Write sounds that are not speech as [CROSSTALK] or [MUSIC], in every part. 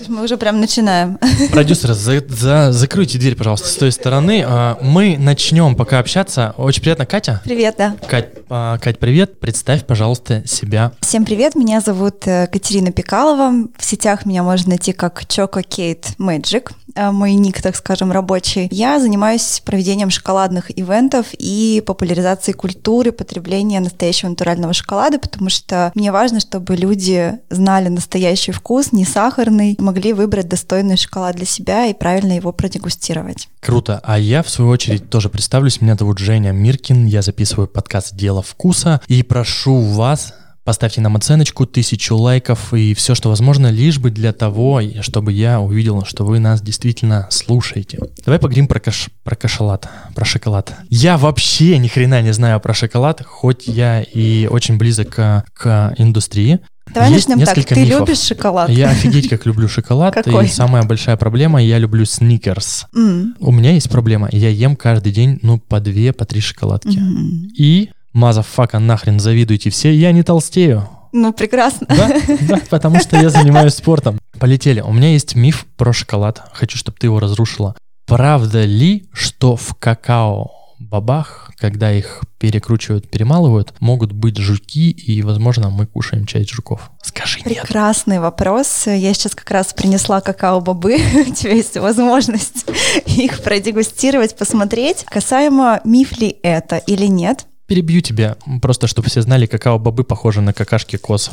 То есть мы уже прям начинаем. [LAUGHS] Продюсер, за, за, закройте дверь, пожалуйста, с той стороны. А, мы начнем пока общаться. Очень приятно, Катя. Привет, да. Кать, а, Кать, привет. Представь, пожалуйста, себя. Всем привет, меня зовут э, Катерина Пикалова. В сетях меня можно найти как Choco Kate Magic. Э, мой ник, так скажем, рабочий. Я занимаюсь проведением шоколадных ивентов и популяризацией культуры потребления настоящего натурального шоколада, потому что мне важно, чтобы люди знали настоящий вкус, не сахарный, могли выбрать достойный шоколад для себя и правильно его продегустировать. Круто. А я, в свою очередь, тоже представлюсь. Меня зовут Женя Миркин. Я записываю подкаст «Дело вкуса» и прошу вас Поставьте нам оценочку, тысячу лайков и все, что возможно, лишь бы для того, чтобы я увидел, что вы нас действительно слушаете. Давай поговорим про, каш... про кашалат, про шоколад. Я вообще ни хрена не знаю про шоколад, хоть я и очень близок к, к индустрии. Давай Есть начнем так. Ты мифов. любишь шоколад? Я офигеть как люблю шоколад. Какой? И самая большая проблема, я люблю сникерс. Mm. У меня есть проблема. Я ем каждый день, ну, по две, по три шоколадки. Mm-hmm. И Motherfucker нахрен завидуйте все, я не толстею. Ну, прекрасно. Да, да, [LAUGHS] потому что я занимаюсь спортом. Полетели. У меня есть миф про шоколад. Хочу, чтобы ты его разрушила. Правда ли, что в какао бабах, когда их перекручивают, перемалывают, могут быть жуки, и, возможно, мы кушаем часть жуков. Скажи нет. Прекрасный вопрос. Я сейчас как раз принесла какао-бобы. [LAUGHS] У тебя есть возможность [LAUGHS] их продегустировать, посмотреть. Касаемо миф ли это или нет, перебью тебя, просто чтобы все знали, какао-бобы похожи на какашки коз.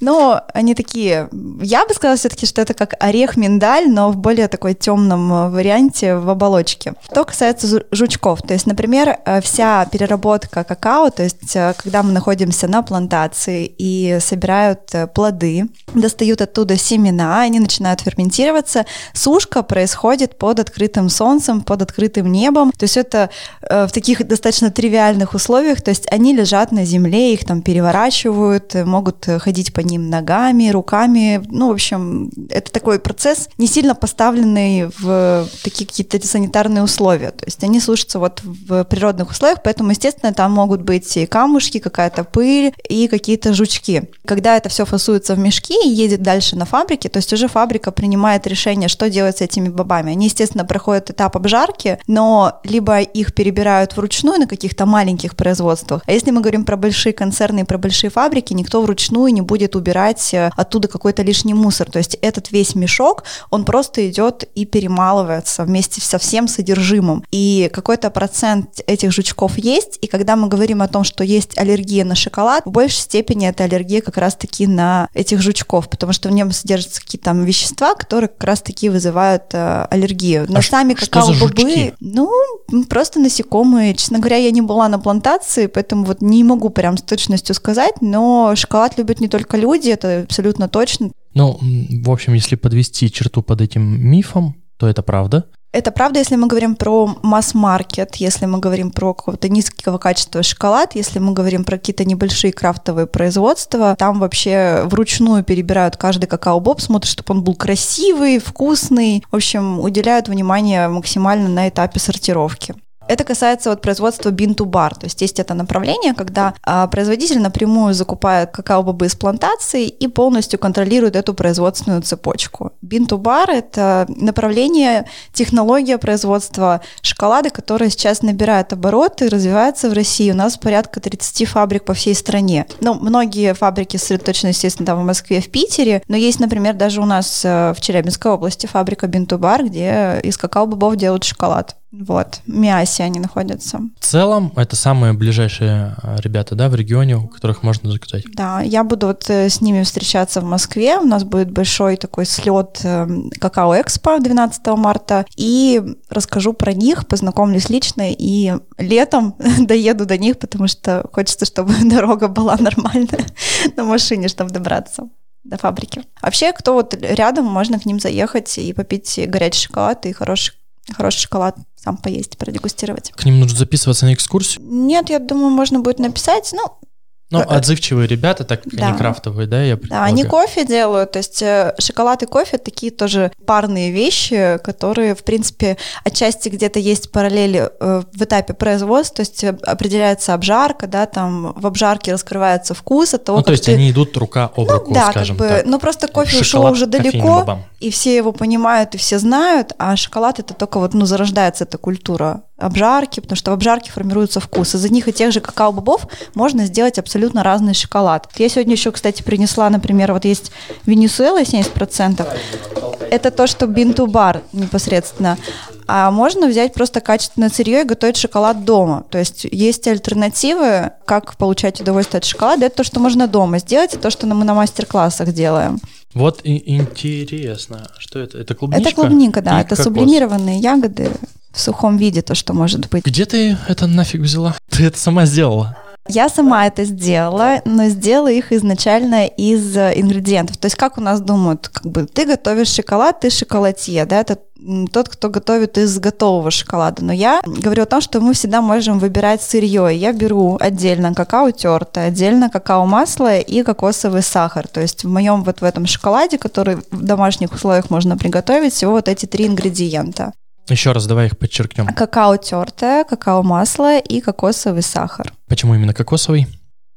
Но они такие, я бы сказала все-таки, что это как орех-миндаль, но в более такой темном э, варианте в оболочке. Что касается жучков, то есть, например, э, вся переработка какао, то есть, э, когда мы находимся на плантации и собирают плоды, достают оттуда семена, они начинают ферментироваться, сушка происходит под открытым солнцем, под открытым небом, то есть это в таких достаточно тривиальных условиях, то есть они лежат на земле, их там переворачивают, могут ходить по ним ногами, руками. Ну, в общем, это такой процесс, не сильно поставленный в такие какие-то санитарные условия. То есть они слушаются вот в природных условиях, поэтому, естественно, там могут быть и камушки, какая-то пыль и какие-то жучки. Когда это все фасуется в мешки и едет дальше на фабрике, то есть уже фабрика принимает решение, что делать с этими бобами. Они, естественно, проходят этап обжарки, но либо их перебирают вручную на каких-то маленьких производствах, а если мы говорим про большие концерны и про большие фабрики, никто вручную не будет убирать э, оттуда какой-то лишний мусор. То есть этот весь мешок, он просто идет и перемалывается вместе со всем содержимым. И какой-то процент этих жучков есть, и когда мы говорим о том, что есть аллергия на шоколад, в большей степени это аллергия как раз-таки на этих жучков, потому что в нем содержатся какие-то там вещества, которые как раз-таки вызывают э, аллергию. Но а сами какао-бобы, ну, просто насекомые. Честно говоря, я не была на плантации, поэтому вот не могу прям с точностью сказать, но шоколад любят не только люди, люди, это абсолютно точно. Ну, в общем, если подвести черту под этим мифом, то это правда. Это правда, если мы говорим про масс-маркет, если мы говорим про какого-то низкого качества шоколад, если мы говорим про какие-то небольшие крафтовые производства, там вообще вручную перебирают каждый какао-боб, смотрят, чтобы он был красивый, вкусный. В общем, уделяют внимание максимально на этапе сортировки. Это касается вот производства бин-ту-бар, то есть есть это направление, когда а, производитель напрямую закупает какао-бобы из плантации и полностью контролирует эту производственную цепочку. Бин-ту-бар — это направление, технология производства шоколада, которая сейчас набирает обороты развивается в России. У нас порядка 30 фабрик по всей стране. Ну, многие фабрики сосредоточены, естественно, там в Москве, в Питере, но есть, например, даже у нас э, в Челябинской области фабрика Бин-ту-бар, где из какао-бобов делают шоколад. Вот, в Миасе они находятся. В целом, это самые ближайшие а, ребята, да, в регионе, у которых можно заказать? Да, я буду вот э, с ними встречаться в Москве. У нас будет большой такой слет эм, Какао Экспо 12 марта. И расскажу про них, познакомлюсь лично. И летом [LAUGHS] доеду до них, потому что хочется, чтобы [LAUGHS] дорога была нормальная [LAUGHS] на машине, чтобы добраться до фабрики. Вообще, кто вот рядом, можно к ним заехать и попить горячий шоколад и хороший хороший шоколад сам поесть, продегустировать. К ним нужно записываться на экскурсию? Нет, я думаю, можно будет написать. Ну, Ну, отзывчивые ребята, так да. они крафтовые, да, я Да, они кофе делают, то есть э, шоколад и кофе такие тоже парные вещи, которые, в принципе, отчасти где-то есть параллели э, в этапе производства, то есть э, определяется обжарка, да, там в обжарке раскрывается вкус от того, Ну, то есть ты... они идут рука об ну, руку, да, скажем как бы, так. Ну, просто кофе ушел уже далеко, и все его понимают, и все знают, а шоколад это только вот, ну, зарождается эта культура обжарки, потому что в обжарке формируется вкус. Из одних и тех же какао-бобов можно сделать абсолютно разный шоколад. Я сегодня еще, кстати, принесла, например, вот есть Венесуэла 70%. Это то, что бинту-бар непосредственно. А можно взять просто качественное сырье и готовить шоколад дома. То есть есть альтернативы, как получать удовольствие от шоколада. Это то, что можно дома сделать, и то, что мы на мастер-классах делаем. Вот и интересно, что это? Это клубничка? Это клубника, да. Это кокос. сублимированные ягоды в сухом виде, то, что может быть. Где ты это нафиг взяла? [LAUGHS] Ты это сама сделала? Я сама это сделала, но сделала их изначально из э, ингредиентов. То есть как у нас думают, как бы ты готовишь шоколад, ты шоколадье, да, это тот, кто готовит из готового шоколада. Но я говорю о том, что мы всегда можем выбирать сырье. Я беру отдельно какао тертое, отдельно какао масло и кокосовый сахар. То есть в моем вот в этом шоколаде, который в домашних условиях можно приготовить, всего вот эти три ингредиента. Еще раз давай их подчеркнем. Какао тертое, какао масло и кокосовый сахар. Почему именно кокосовый?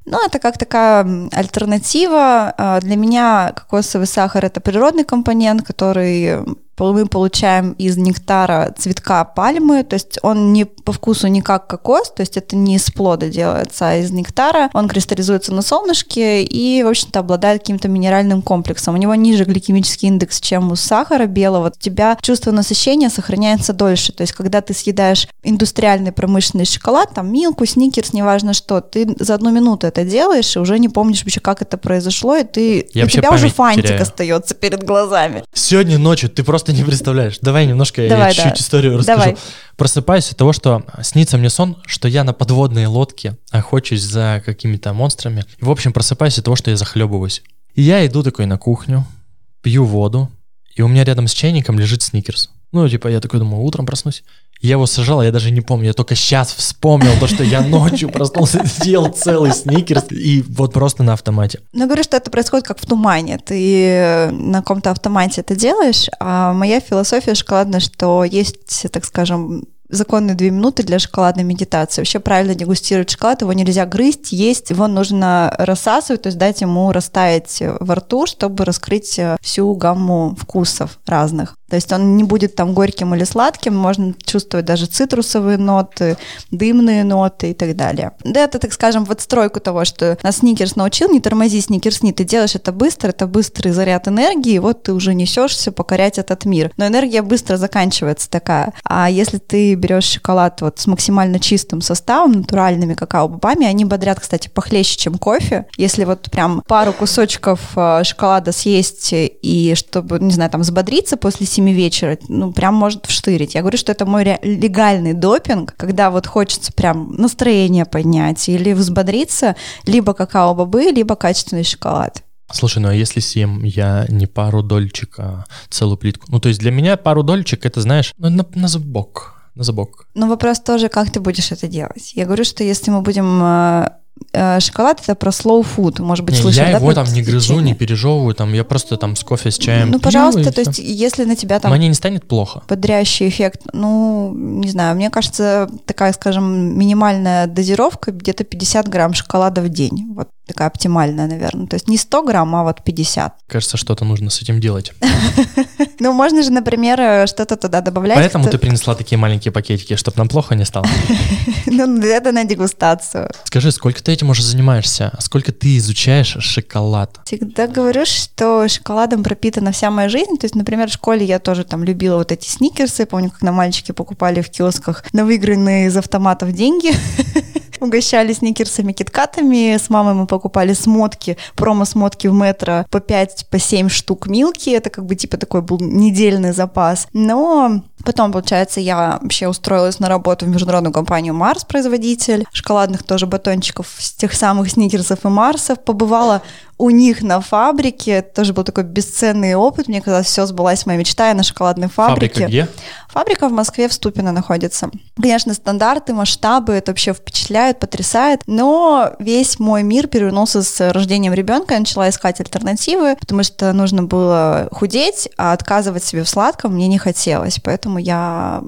Ну, это как такая альтернатива. А, для меня кокосовый сахар – это природный компонент, который мы получаем из нектара цветка пальмы, то есть он не по вкусу не как кокос, то есть это не из плода делается, а из нектара. Он кристаллизуется на солнышке и, в общем-то, обладает каким-то минеральным комплексом. У него ниже гликемический индекс, чем у сахара белого. У тебя чувство насыщения сохраняется дольше. То есть, когда ты съедаешь индустриальный промышленный шоколад, там милку, сникерс, неважно что, ты за одну минуту это делаешь и уже не помнишь вообще, как это произошло, и ты Я у тебя уже фантик теряю. остается перед глазами. Сегодня ночью ты просто не представляешь. Давай немножко Давай, я чуть-чуть да. историю расскажу. Давай. Просыпаюсь от того, что снится мне сон, что я на подводной лодке охочусь за какими-то монстрами. И, в общем, просыпаюсь от того, что я захлебываюсь. И я иду такой на кухню, пью воду, и у меня рядом с чайником лежит сникерс. Ну, типа, я такой думаю, утром проснусь. Я его сажал, я даже не помню, я только сейчас вспомнил то, что я ночью проснулся, съел целый сникерс, и вот просто на автомате. Ну, говорю, что это происходит как в тумане. Ты на каком-то автомате это делаешь, а моя философия шоколадная, что есть, так скажем, законные две минуты для шоколадной медитации. Вообще правильно дегустировать шоколад, его нельзя грызть, есть, его нужно рассасывать, то есть дать ему растаять во рту, чтобы раскрыть всю гамму вкусов разных. То есть он не будет там горьким или сладким, можно чувствовать даже цитрусовые ноты, дымные ноты и так далее. Да, это, так скажем, в отстройку того, что нас Сникерс научил, не тормози Сникерсни, ты делаешь это быстро, это быстрый заряд энергии, и вот ты уже несешься покорять этот мир. Но энергия быстро заканчивается такая. А если ты берешь шоколад вот с максимально чистым составом, натуральными какао-бобами, они бодрят, кстати, похлеще, чем кофе. Если вот прям пару кусочков э, шоколада съесть и чтобы, не знаю, там взбодриться после 7 вечера, ну, прям может вштырить. Я говорю, что это мой легальный допинг, когда вот хочется прям настроение поднять или взбодриться, либо какао-бобы, либо качественный шоколад. Слушай, ну а если съем я не пару дольчик, а целую плитку? Ну, то есть для меня пару дольчик, это, знаешь, ну, на, на забок, на забок. Но вопрос тоже, как ты будешь это делать. Я говорю, что если мы будем Э, шоколад это про slow food, может быть, не, слышали, Я да, его там не грызу, не пережевываю, там я просто там с кофе, с чаем. Ну, пожалуйста, то есть если на тебя там... Мне не станет плохо. Бодрящий эффект, ну, не знаю, мне кажется, такая, скажем, минимальная дозировка где-то 50 грамм шоколада в день. Вот такая оптимальная, наверное. То есть не 100 грамм, а вот 50. Кажется, что-то нужно с этим делать. [LAUGHS] Ну, можно же, например, э, что-то туда добавлять. Поэтому ты принесла такие маленькие пакетики, чтобы нам плохо не стало. [LAUGHS] Ну, это на дегустацию. Скажи, сколько ты этим уже занимаешься? Сколько ты изучаешь шоколад? Всегда говорю, что шоколадом пропитана вся моя жизнь. То есть, например, в школе я тоже там любила вот эти сникерсы. Помню, как на мальчики покупали в киосках на выигранные из автоматов деньги. [LAUGHS] угощали сникерсами, киткатами. С мамой мы покупали смотки, промо-смотки в метро по 5, по 7 штук милки. Это как бы типа такой был недельный запас. Но потом, получается, я вообще устроилась на работу в международную компанию Марс, производитель шоколадных тоже батончиков с тех самых сникерсов и Марсов. Побывала у них на фабрике. Это тоже был такой бесценный опыт. Мне казалось, все сбылась моя мечта. Я на шоколадной фабрике. Фабрика где? Фабрика в Москве в Ступино находится. Конечно, стандарты, масштабы, это вообще впечатляет, потрясает, но весь мой мир перевернулся с рождением ребенка, я начала искать альтернативы, потому что нужно было худеть, а отказывать себе в сладком мне не хотелось, поэтому я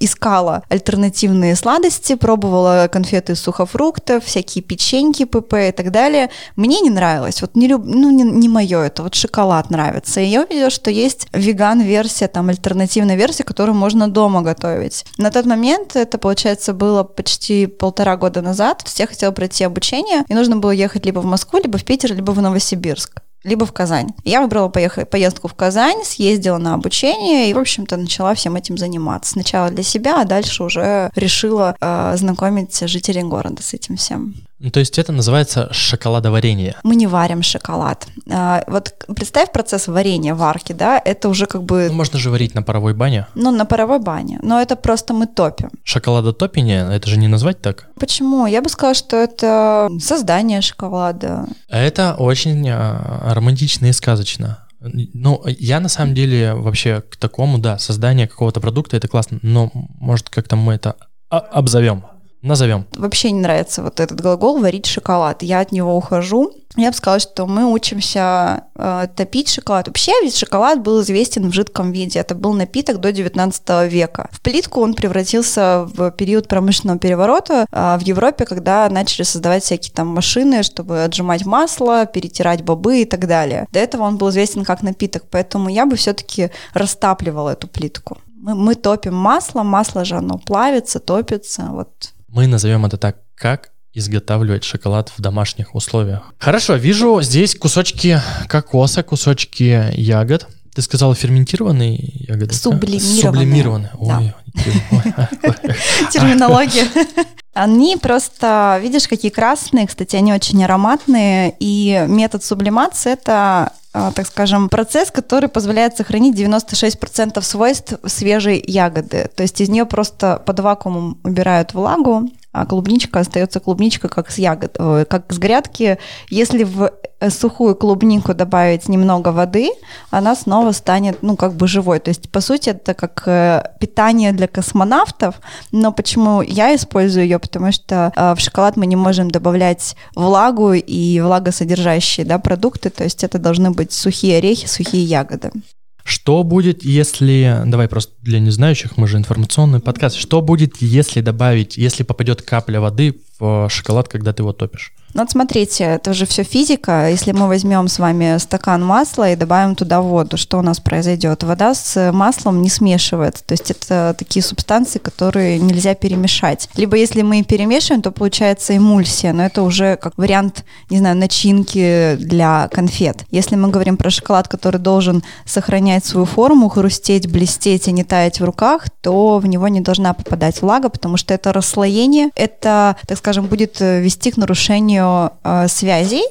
искала альтернативные сладости, пробовала конфеты из сухофруктов, всякие печеньки, ПП и так далее. Мне не нравилось, вот не люб... ну, не, не мое это, вот шоколад нравится. И я увидела, что есть веган-версия, там альтернативная версия, которую можно дома готовить. На тот момент, это, получается, было почти полтора года назад, я хотела пройти обучение, и нужно было ехать либо в Москву, либо в Питер, либо в Новосибирск либо в Казань. Я выбрала поехать, поездку в Казань, съездила на обучение и, в общем-то, начала всем этим заниматься. Сначала для себя, а дальше уже решила э, знакомить жителей города с этим всем. Ну, то есть это называется шоколадоварение. Мы не варим шоколад. А, вот представь процесс варения варки, да, это уже как бы... Ну, можно же варить на паровой бане. Ну, на паровой бане, но это просто мы топим. Шоколадотопение, это же не назвать так? Почему? Я бы сказала, что это создание шоколада. Это очень а, романтично и сказочно. Ну, я на самом деле вообще к такому, да, создание какого-то продукта это классно, но может как-то мы это обзовем. Назовем. Вообще не нравится вот этот глагол «варить шоколад». Я от него ухожу. Я бы сказала, что мы учимся э, топить шоколад. Вообще ведь шоколад был известен в жидком виде. Это был напиток до 19 века. В плитку он превратился в период промышленного переворота э, в Европе, когда начали создавать всякие там машины, чтобы отжимать масло, перетирать бобы и так далее. До этого он был известен как напиток, поэтому я бы все-таки растапливала эту плитку. Мы, мы топим масло, масло же оно плавится, топится, вот мы назовем это так, как изготавливать шоколад в домашних условиях. Хорошо, вижу здесь кусочки кокоса, кусочки ягод. Ты сказала ферментированные ягоды? Сублимированные. Сублимированные. Ой, [LAUGHS] Терминология. [LAUGHS] Они просто, видишь, какие красные, кстати, они очень ароматные, и метод сублимации — это а, так скажем, процесс, который позволяет сохранить 96% свойств свежей ягоды. То есть из нее просто под вакуумом убирают влагу, а клубничка остается клубничка как с ягод, э, как с грядки. Если в э, сухую клубнику добавить немного воды, она снова станет, ну, как бы живой. То есть, по сути, это как э, питание для космонавтов. Но почему я использую ее? Потому что в шоколад мы не можем добавлять влагу и влагосодержащие да, продукты. То есть, это должны быть сухие орехи, сухие ягоды. Что будет, если... Давай просто для незнающих, мы же информационный подкаст. Что будет, если добавить, если попадет капля воды в шоколад, когда ты его топишь? Ну вот смотрите, это же все физика. Если мы возьмем с вами стакан масла и добавим туда воду, что у нас произойдет? Вода с маслом не смешивается. То есть это такие субстанции, которые нельзя перемешать. Либо если мы перемешиваем, то получается эмульсия, но это уже как вариант, не знаю, начинки для конфет. Если мы говорим про шоколад, который должен сохранять свою форму, хрустеть, блестеть и не таять в руках, то в него не должна попадать влага, потому что это расслоение, это, так скажем, будет вести к нарушению созданию э, связей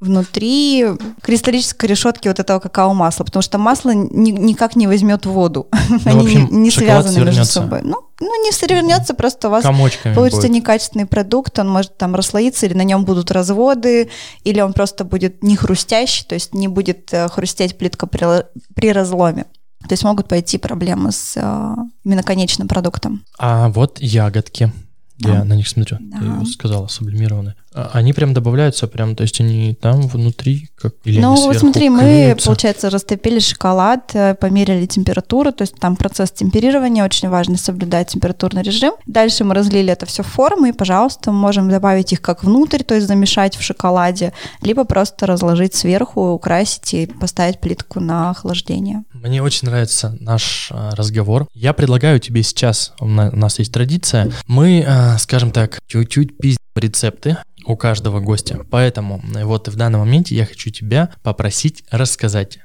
внутри кристаллической решетки вот этого какао-масла, потому что масло ни, никак не возьмет воду. [LAUGHS] Ну, Они общем, не, не связаны свернется. между собой. Ну, ну, не свернется, просто у вас Комочками получится будет. некачественный продукт, он может там расслоиться, или на нем будут разводы, или он просто будет не хрустящий, то есть не будет э, хрустеть плитка при, при разломе. То есть могут пойти проблемы с э, именно конечным продуктом. А вот ягодки. Я на них смотрю. Да. Ты сказала, сублимированные. Они прям добавляются, прям, то есть они там внутри, как или Ну, вот смотри, мы, получается, растопили шоколад, э, померили температуру, то есть там процесс темперирования, очень важно соблюдать температурный режим. Дальше мы разлили это все в формы, и, пожалуйста, мы можем добавить их как внутрь, то есть замешать в шоколаде, либо просто разложить сверху, украсить и поставить плитку на охлаждение. Мне очень нравится наш а, разговор. Я предлагаю тебе сейчас, у нас есть традиция, мы, а, скажем так, чуть-чуть пиздим рецепты, у каждого гостя. Поэтому э, вот в данном моменте я хочу тебя попросить рассказать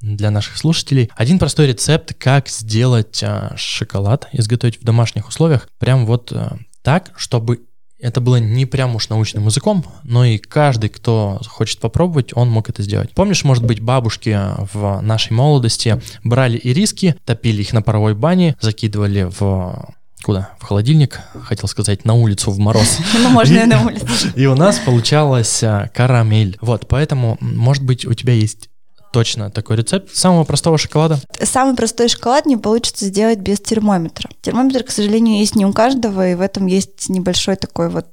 для наших слушателей один простой рецепт, как сделать а, шоколад, изготовить в домашних условиях, прям вот а, так, чтобы это было не прям уж научным языком, но и каждый, кто хочет попробовать, он мог это сделать. Помнишь, может быть, бабушки в нашей молодости брали ириски, топили их на паровой бане, закидывали в куда? В холодильник, хотел сказать, на улицу в мороз. [LAUGHS] Ну, можно и на [LAUGHS] улицу. И у нас получалась а, карамель. Вот, поэтому, может быть, у тебя есть точно такой рецепт самого простого шоколада. Самый простой шоколад не получится сделать без термометра. Термометр, к сожалению, есть не у каждого, и в этом есть небольшой такой вот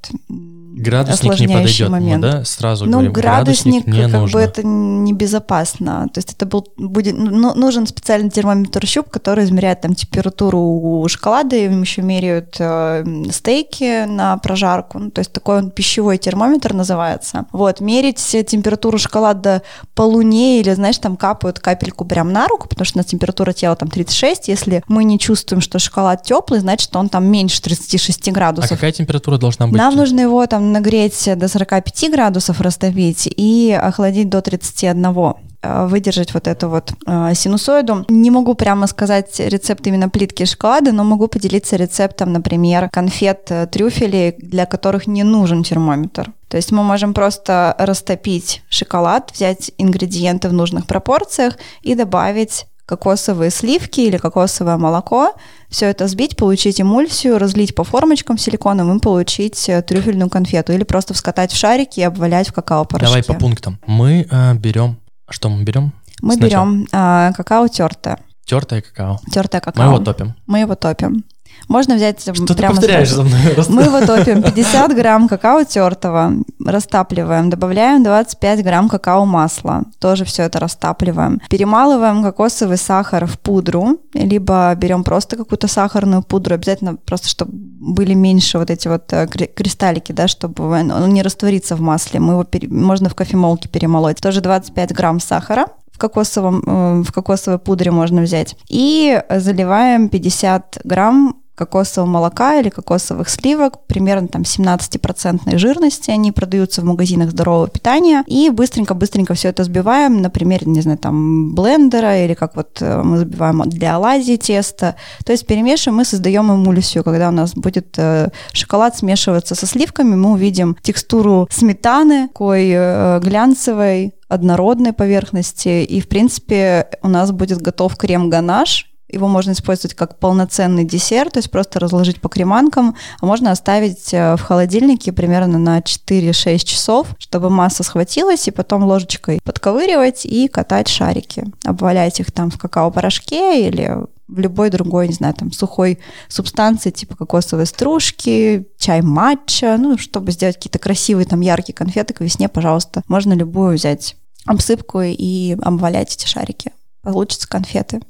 Градусник не подойдет момент. Мы, да? Сразу ну, говорим, градусник, градусник не как нужно. бы это небезопасно. То есть это был, будет, ну, ну нужен специальный термометр-щуп, который измеряет там температуру у шоколада, им еще меряют э, стейки на прожарку. Ну, то есть такой он пищевой термометр называется. Вот, мерить температуру шоколада по луне или, знаешь, там капают капельку прям на руку, потому что на температура тела там 36. Если мы не чувствуем, что шоколад теплый, значит, он там меньше 36 градусов. А какая температура должна быть? Нам нужно его там нагреть до 45 градусов, растопить и охладить до 31 э, выдержать вот эту вот э, синусоиду. Не могу прямо сказать рецепт именно плитки шоколада, но могу поделиться рецептом, например, конфет э, трюфелей, для которых не нужен термометр. То есть мы можем просто растопить шоколад, взять ингредиенты в нужных пропорциях и добавить кокосовые сливки или кокосовое молоко, все это взбить, получить эмульсию, разлить по формочкам силиконом и получить э, трюфельную конфету. Или просто вскатать в шарики и обвалять в какао-порошке. Давай по пунктам. Мы э, берем... Что мы берем? Мы Сначала. берем э, какао тертое. Тертое какао. Тертое какао. Мы его топим. Мы его топим. Можно взять Что ты повторяешь за мной? [LAUGHS] Мы его топим 50 грамм какао тертого, растапливаем, добавляем 25 грамм какао масла, тоже все это растапливаем. Перемалываем кокосовый сахар в пудру, либо берем просто какую-то сахарную пудру, обязательно просто, чтобы были меньше вот эти вот э, кристаллики, да, чтобы он не раствориться в масле. Мы его пере... можно в кофемолке перемолоть. Тоже 25 грамм сахара, в, кокосовом, э, в кокосовой пудре можно взять. И заливаем 50 грамм кокосового молока или кокосовых сливок, примерно там 17% жирности, они продаются в магазинах здорового питания, и быстренько-быстренько все это сбиваем, например, не знаю, там блендера, или как вот э, мы забиваем для оладьи тесто, то есть перемешиваем, мы создаем эмульсию, когда у нас будет э, шоколад смешиваться со сливками, мы увидим текстуру сметаны, такой э, глянцевой, однородной поверхности, и, в принципе, у нас будет готов крем-ганаш, его можно использовать как полноценный десерт, то есть просто разложить по креманкам, а можно оставить э, в холодильнике примерно на 4-6 часов, чтобы масса схватилась, и потом ложечкой подковыривать и катать шарики. Обвалять их там в какао-порошке или в любой другой, не знаю, там, сухой субстанции, типа кокосовой стружки, чай матча, ну, чтобы сделать какие-то красивые, там, яркие конфеты к весне, пожалуйста, можно любую взять обсыпку и обвалять эти шарики. Получатся конфеты.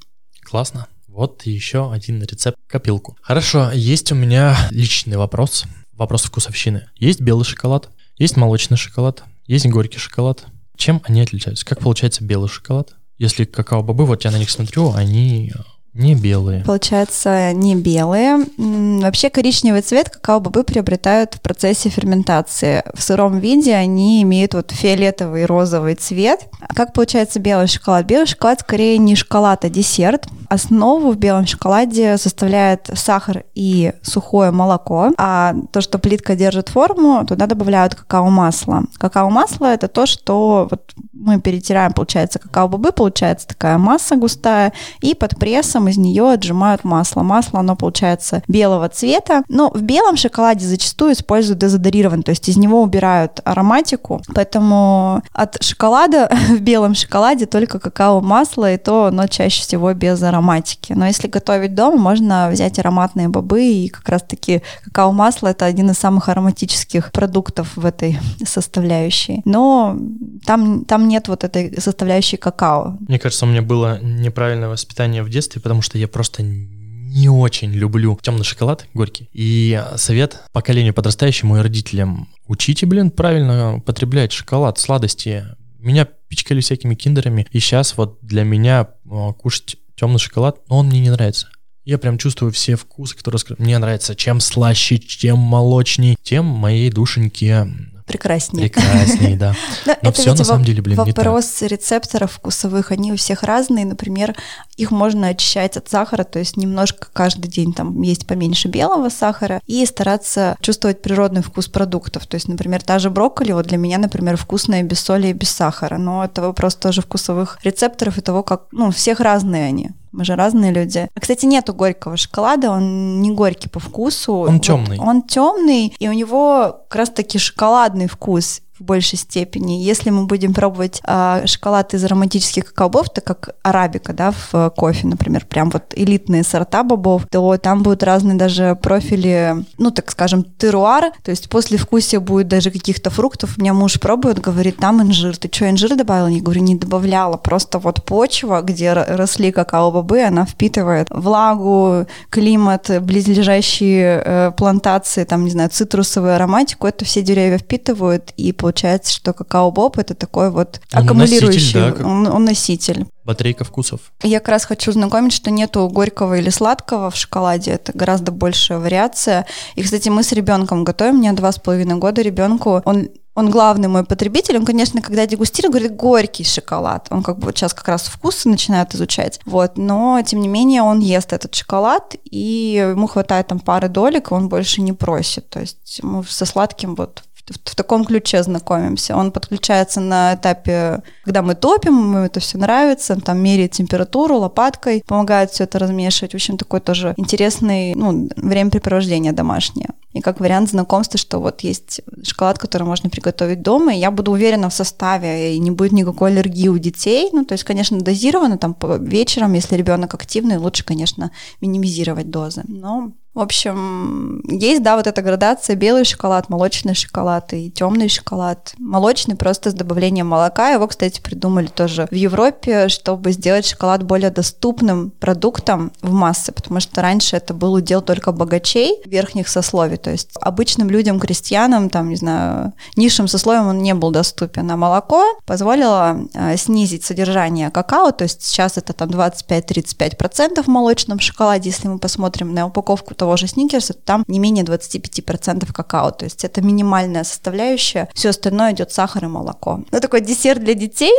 Классно. Вот еще один рецепт копилку. Хорошо, есть у меня личный вопрос. Вопрос вкусовщины. Есть белый шоколад, есть молочный шоколад, есть горький шоколад. Чем они отличаются? Как получается белый шоколад? Если какао-бобы, вот я на них смотрю, они не белые. Получается, не белые. Вообще коричневый цвет какао-бобы приобретают в процессе ферментации. В сыром виде они имеют вот фиолетовый и розовый цвет. А как получается белый шоколад? Белый шоколад скорее не шоколад, а десерт. Основу в белом шоколаде составляет сахар и сухое молоко. А то, что плитка держит форму, туда добавляют какао-масло. Какао-масло — это то, что вот мы перетираем, получается, какао-бобы, получается такая масса густая, и под прессом из нее отжимают масло. Масло, оно получается белого цвета. Но в белом шоколаде зачастую используют дезодорированный, то есть из него убирают ароматику. Поэтому от шоколада [LAUGHS] в белом шоколаде только какао-масло, и то оно чаще всего без ароматики. Но если готовить дома, можно взять ароматные бобы, и как раз-таки какао-масло — это один из самых ароматических продуктов в этой [LAUGHS] составляющей. Но там, там нет вот этой составляющей какао. Мне кажется, у меня было неправильное воспитание в детстве, потому что я просто не очень люблю темный шоколад горький. И совет поколению подрастающему и родителям. Учите, блин, правильно употреблять шоколад, сладости. Меня пичкали всякими киндерами. И сейчас вот для меня а, кушать темный шоколад, но он мне не нравится. Я прям чувствую все вкусы, которые мне нравятся. Чем слаще, чем молочней, тем моей душеньке прекраснее. Прекраснее, да. [LAUGHS] Но, Но это все на самом деле, блин, вопрос рецепторов вкусовых, они у всех разные. Например, их можно очищать от сахара, то есть немножко каждый день там есть поменьше белого сахара и стараться чувствовать природный вкус продуктов. То есть, например, та же брокколи, вот для меня, например, вкусная без соли и без сахара. Но это вопрос тоже вкусовых рецепторов и того, как, ну, всех разные они. Мы же разные люди. А, кстати, нету горького шоколада, он не горький по вкусу. Он темный. Вот он темный, и у него как раз-таки шоколадный вкус. В большей степени. Если мы будем пробовать э, шоколад из ароматических какао-бобов, так как арабика, да, в кофе, например, прям вот элитные сорта бобов, то там будут разные даже профили, ну, так скажем, теруар, то есть после вкусия будет даже каких-то фруктов. У меня муж пробует, говорит, там инжир. Ты что, инжир добавила? Я говорю, не добавляла. Просто вот почва, где росли какао-бобы, она впитывает влагу, климат, близлежащие э, плантации, там, не знаю, цитрусовую ароматику, это все деревья впитывают, и получается, что какао-боб это такой вот аккумулирующий, носитель, да, он, он носитель. Батарейка вкусов. Я как раз хочу знакомить, что нету горького или сладкого в шоколаде, это гораздо большая вариация. И, кстати, мы с ребенком готовим, мне два с половиной года ребенку, он он главный мой потребитель, он, конечно, когда дегустирует, говорит, горький шоколад. Он как бы вот сейчас как раз вкусы начинает изучать. Вот, но, тем не менее, он ест этот шоколад, и ему хватает там пары долек, и он больше не просит. То есть мы со сладким вот в, в таком ключе знакомимся. Он подключается на этапе, когда мы топим, ему это все нравится, там меряет температуру лопаткой, помогает все это размешивать. В общем, такой тоже интересный ну, времяпрепровождение домашнее. Как вариант знакомства, что вот есть шоколад, который можно приготовить дома, и я буду уверена в составе, и не будет никакой аллергии у детей. Ну, то есть, конечно, дозировано там вечером, если ребенок активный, лучше, конечно, минимизировать дозы. Но в общем, есть, да, вот эта градация белый шоколад, молочный шоколад и темный шоколад. Молочный просто с добавлением молока. Его, кстати, придумали тоже в Европе, чтобы сделать шоколад более доступным продуктом в массы, потому что раньше это был удел только богачей верхних сословий. То есть обычным людям, крестьянам, там, не знаю, низшим сословиям он не был доступен. А молоко позволило э, снизить содержание какао, то есть сейчас это там 25-35% в молочном шоколаде, если мы посмотрим на упаковку того же сникерса, там не менее 25% какао, то есть это минимальная составляющая, все остальное идет сахар и молоко. Ну, такой десерт для детей,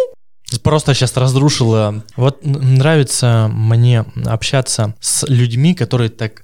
Просто сейчас разрушила. Вот нравится мне общаться с людьми, которые так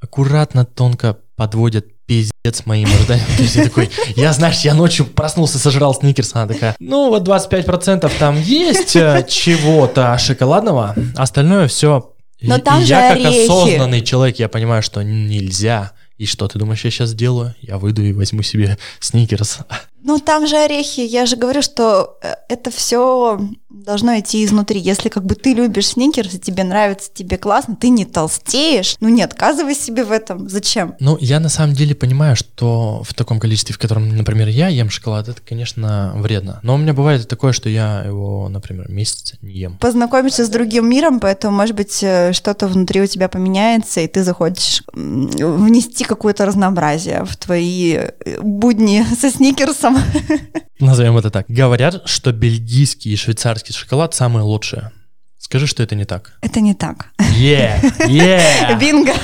аккуратно, тонко подводят пиздец моим ожиданиям. То есть я такой, я, знаешь, я ночью проснулся, сожрал сникерс, она такая, ну вот 25% там есть э, чего-то шоколадного, остальное все но и, там и же я орехи. как осознанный человек, я понимаю, что нельзя. И что, ты думаешь, я сейчас сделаю? Я выйду и возьму себе сникерс. Ну, там же орехи. Я же говорю, что э, это все должно идти изнутри. Если как бы ты любишь сникерс, и тебе нравится, тебе классно, ты не толстеешь, ну не отказывай себе в этом. Зачем? Ну, я на самом деле понимаю, что в таком количестве, в котором, например, я ем шоколад, это, конечно, вредно. Но у меня бывает такое, что я его, например, месяц не ем. Познакомишься с другим миром, поэтому, может быть, э, что-то внутри у тебя поменяется, и ты захочешь внести какое-то разнообразие в твои э, будни [LAUGHS] со сникерсом. [LAUGHS] Назовем это так. Говорят, что бельгийский и швейцарский шоколад самые лучшие. Скажи, что это не так. Это не так. Yeah, yeah. [LAUGHS] Бинго.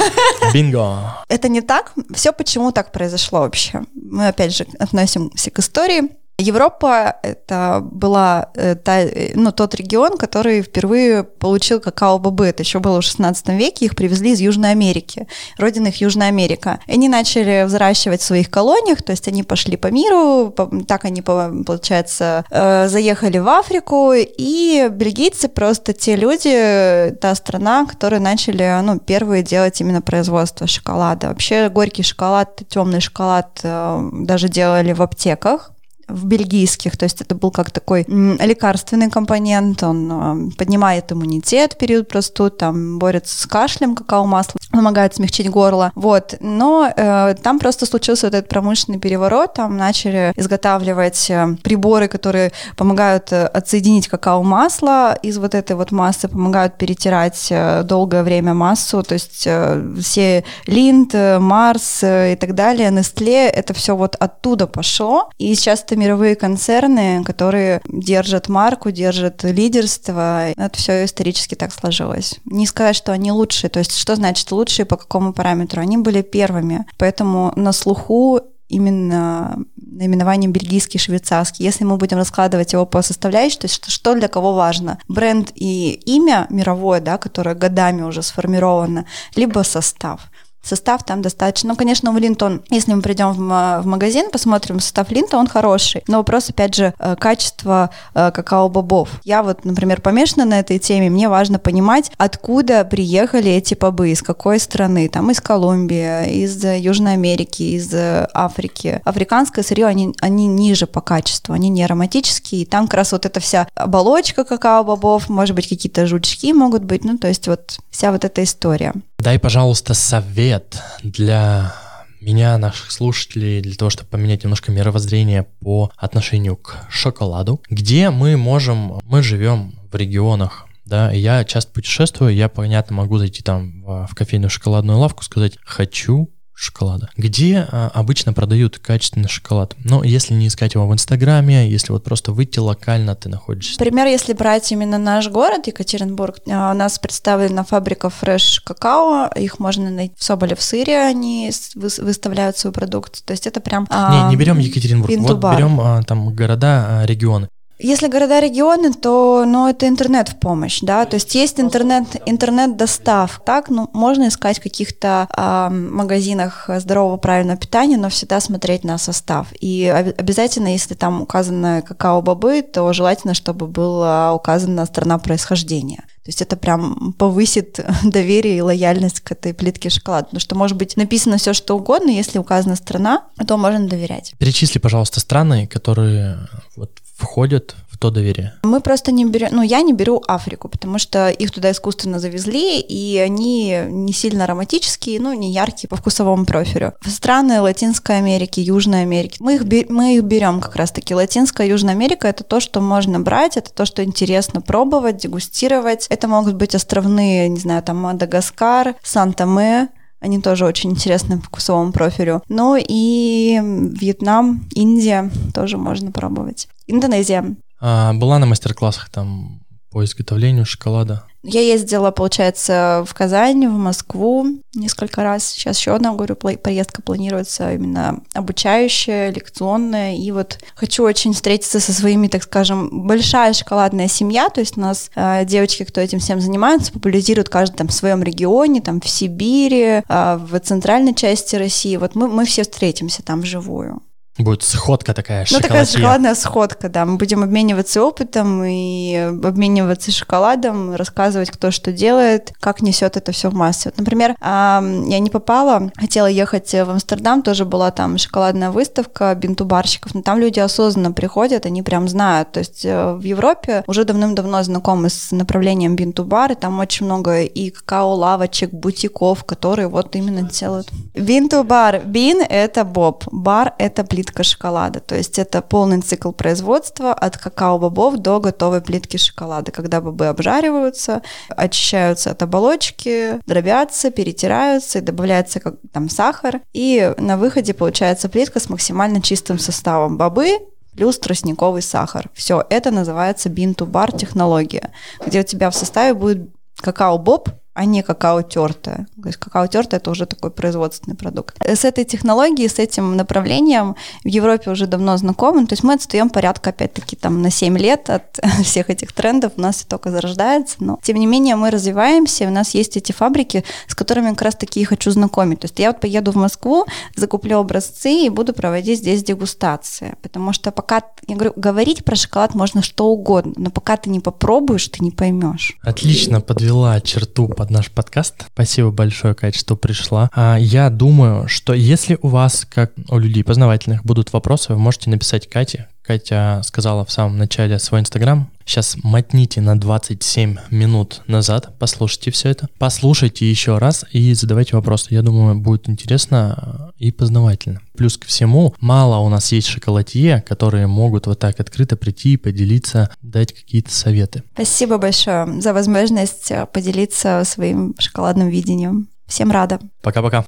Бинго. Это не так. Все почему так произошло вообще. Мы опять же относимся к истории. Европа — это была э, та, э, ну, тот регион, который впервые получил какао-бобы. Это еще было в 16 веке, их привезли из Южной Америки. Родина их Южная Америка. Они начали взращивать в своих колониях, то есть они пошли по миру, так они, получается, э, заехали в Африку, и бельгийцы просто те люди, та страна, которые начали, ну, первые делать именно производство шоколада. Вообще горький шоколад, темный шоколад даже делали в аптеках, в бельгийских, то есть это был как такой лекарственный компонент, он а, поднимает иммунитет в период простуд, там борется с кашлем, какао-масло, помогает смягчить горло, вот, но э, там просто случился вот этот промышленный переворот, там начали изготавливать э, приборы, которые помогают э, отсоединить какао-масло из вот этой вот массы, помогают перетирать э, долгое время массу, то есть э, все Линд, Марс и так далее, Nestle, это все вот оттуда пошло, и сейчас это мировые концерны, которые держат марку, держат лидерство. Это все исторически так сложилось. Не сказать, что они лучшие. То есть что значит лучшие, по какому параметру? Они были первыми. Поэтому на слуху именно наименование бельгийский, швейцарский. Если мы будем раскладывать его по составляющим, то есть что для кого важно? Бренд и имя мировое, да, которое годами уже сформировано, либо состав. Состав там достаточно. Ну, конечно, у Линтон, если мы придем в, в магазин, посмотрим состав Линта, он хороший. Но вопрос, опять же, э, качества э, какао-бобов. Я вот, например, помешана на этой теме, мне важно понимать, откуда приехали эти бобы, из какой страны. Там из Колумбии, из Южной Америки, из Африки. Африканское сырье, они, они ниже по качеству, они не ароматические. И там как раз вот эта вся оболочка какао-бобов, может быть, какие-то жучки могут быть. Ну, то есть вот вся вот эта история. Дай, пожалуйста, совет для меня, наших слушателей, для того, чтобы поменять немножко мировоззрение по отношению к шоколаду, где мы можем, мы живем в регионах, да, я часто путешествую, я, понятно, могу зайти там в, в кофейную шоколадную лавку, сказать «хочу шоколада. Где а, обычно продают качественный шоколад? Ну, если не искать его в Инстаграме, если вот просто выйти локально, ты находишься. Например, если брать именно наш город, Екатеринбург, а, у нас представлена фабрика фреш какао, их можно найти в Соболе в сыре, они выставляют свою продукцию, то есть это прям... Не, не берем Екатеринбург, вот берем а, там города, а, регионы. Если города-регионы, то ну, это интернет в помощь, да, то есть есть интернет, интернет-достав, так, ну, можно искать в каких-то э, магазинах здорового правильного питания, но всегда смотреть на состав. И обязательно, если там указано какао-бобы, то желательно, чтобы была указана страна происхождения. То есть это прям повысит [LAUGHS] доверие и лояльность к этой плитке шоколада. Потому что может быть написано все что угодно, если указана страна, то можно доверять. Перечисли, пожалуйста, страны, которые вот входят в то доверие? Мы просто не берем, ну я не беру Африку, потому что их туда искусственно завезли, и они не сильно ароматические, ну не яркие по вкусовому профилю. В страны Латинской Америки, Южной Америки, мы их, мы их берем как раз-таки. Латинская, Южная Америка — это то, что можно брать, это то, что интересно пробовать, дегустировать. Это могут быть островные, не знаю, там Мадагаскар, Санта-Ме, они тоже очень интересны по вкусовому профилю. Ну и Вьетнам, Индия тоже можно пробовать. Индонезия. А, была на мастер-классах там по изготовлению шоколада? Я ездила, получается, в Казань, в Москву несколько раз. Сейчас еще одна, говорю, поездка планируется именно обучающая, лекционная. И вот хочу очень встретиться со своими, так скажем, большая шоколадная семья. То есть у нас э, девочки, кто этим всем занимается, популяризируют каждый там в своем регионе, там в Сибири, э, в центральной части России. Вот мы, мы все встретимся там вживую. Будет сходка такая, Ну, такая шоколадная сходка, да. Мы будем обмениваться опытом и обмениваться шоколадом, рассказывать, кто что делает, как несет это все в массы. Вот, например, я не попала, хотела ехать в Амстердам, тоже была там шоколадная выставка бинтубарщиков, но там люди осознанно приходят, они прям знают. То есть э, в Европе уже давным-давно знакомы с направлением бинтубар, и там очень много и какао-лавочек, бутиков, которые вот именно делают. Бинтубар. Бин — это боб, бар — это плитка плитка шоколада. То есть это полный цикл производства от какао-бобов до готовой плитки шоколада, когда бобы обжариваются, очищаются от оболочки, дробятся, перетираются и добавляется как, там сахар. И на выходе получается плитка с максимально чистым составом. Бобы плюс тростниковый сахар. Все, это называется бин-ту-бар технология, где у тебя в составе будет какао-боб, а не какао тертое. То есть какао тертое это уже такой производственный продукт. С этой технологией, с этим направлением в Европе уже давно знакомы. То есть мы отстаем порядка, опять-таки, там на 7 лет от [LAUGHS] всех этих трендов. У нас все только зарождается. Но, тем не менее, мы развиваемся. У нас есть эти фабрики, с которыми как раз-таки и хочу знакомить. То есть я вот поеду в Москву, закуплю образцы и буду проводить здесь дегустации. Потому что пока, я говорю, говорить про шоколад можно что угодно, но пока ты не попробуешь, ты не поймешь. Отлично подвела черту под под наш подкаст. Спасибо большое, Кать, что пришла. А, я думаю, что если у вас, как у людей познавательных, будут вопросы, вы можете написать Кате. Катя сказала в самом начале свой инстаграм. Сейчас мотните на 27 минут назад, послушайте все это. Послушайте еще раз и задавайте вопросы. Я думаю, будет интересно и познавательно. Плюс ко всему, мало у нас есть шоколадье, которые могут вот так открыто прийти и поделиться, дать какие-то советы. Спасибо большое за возможность поделиться своим шоколадным видением. Всем рада. Пока-пока.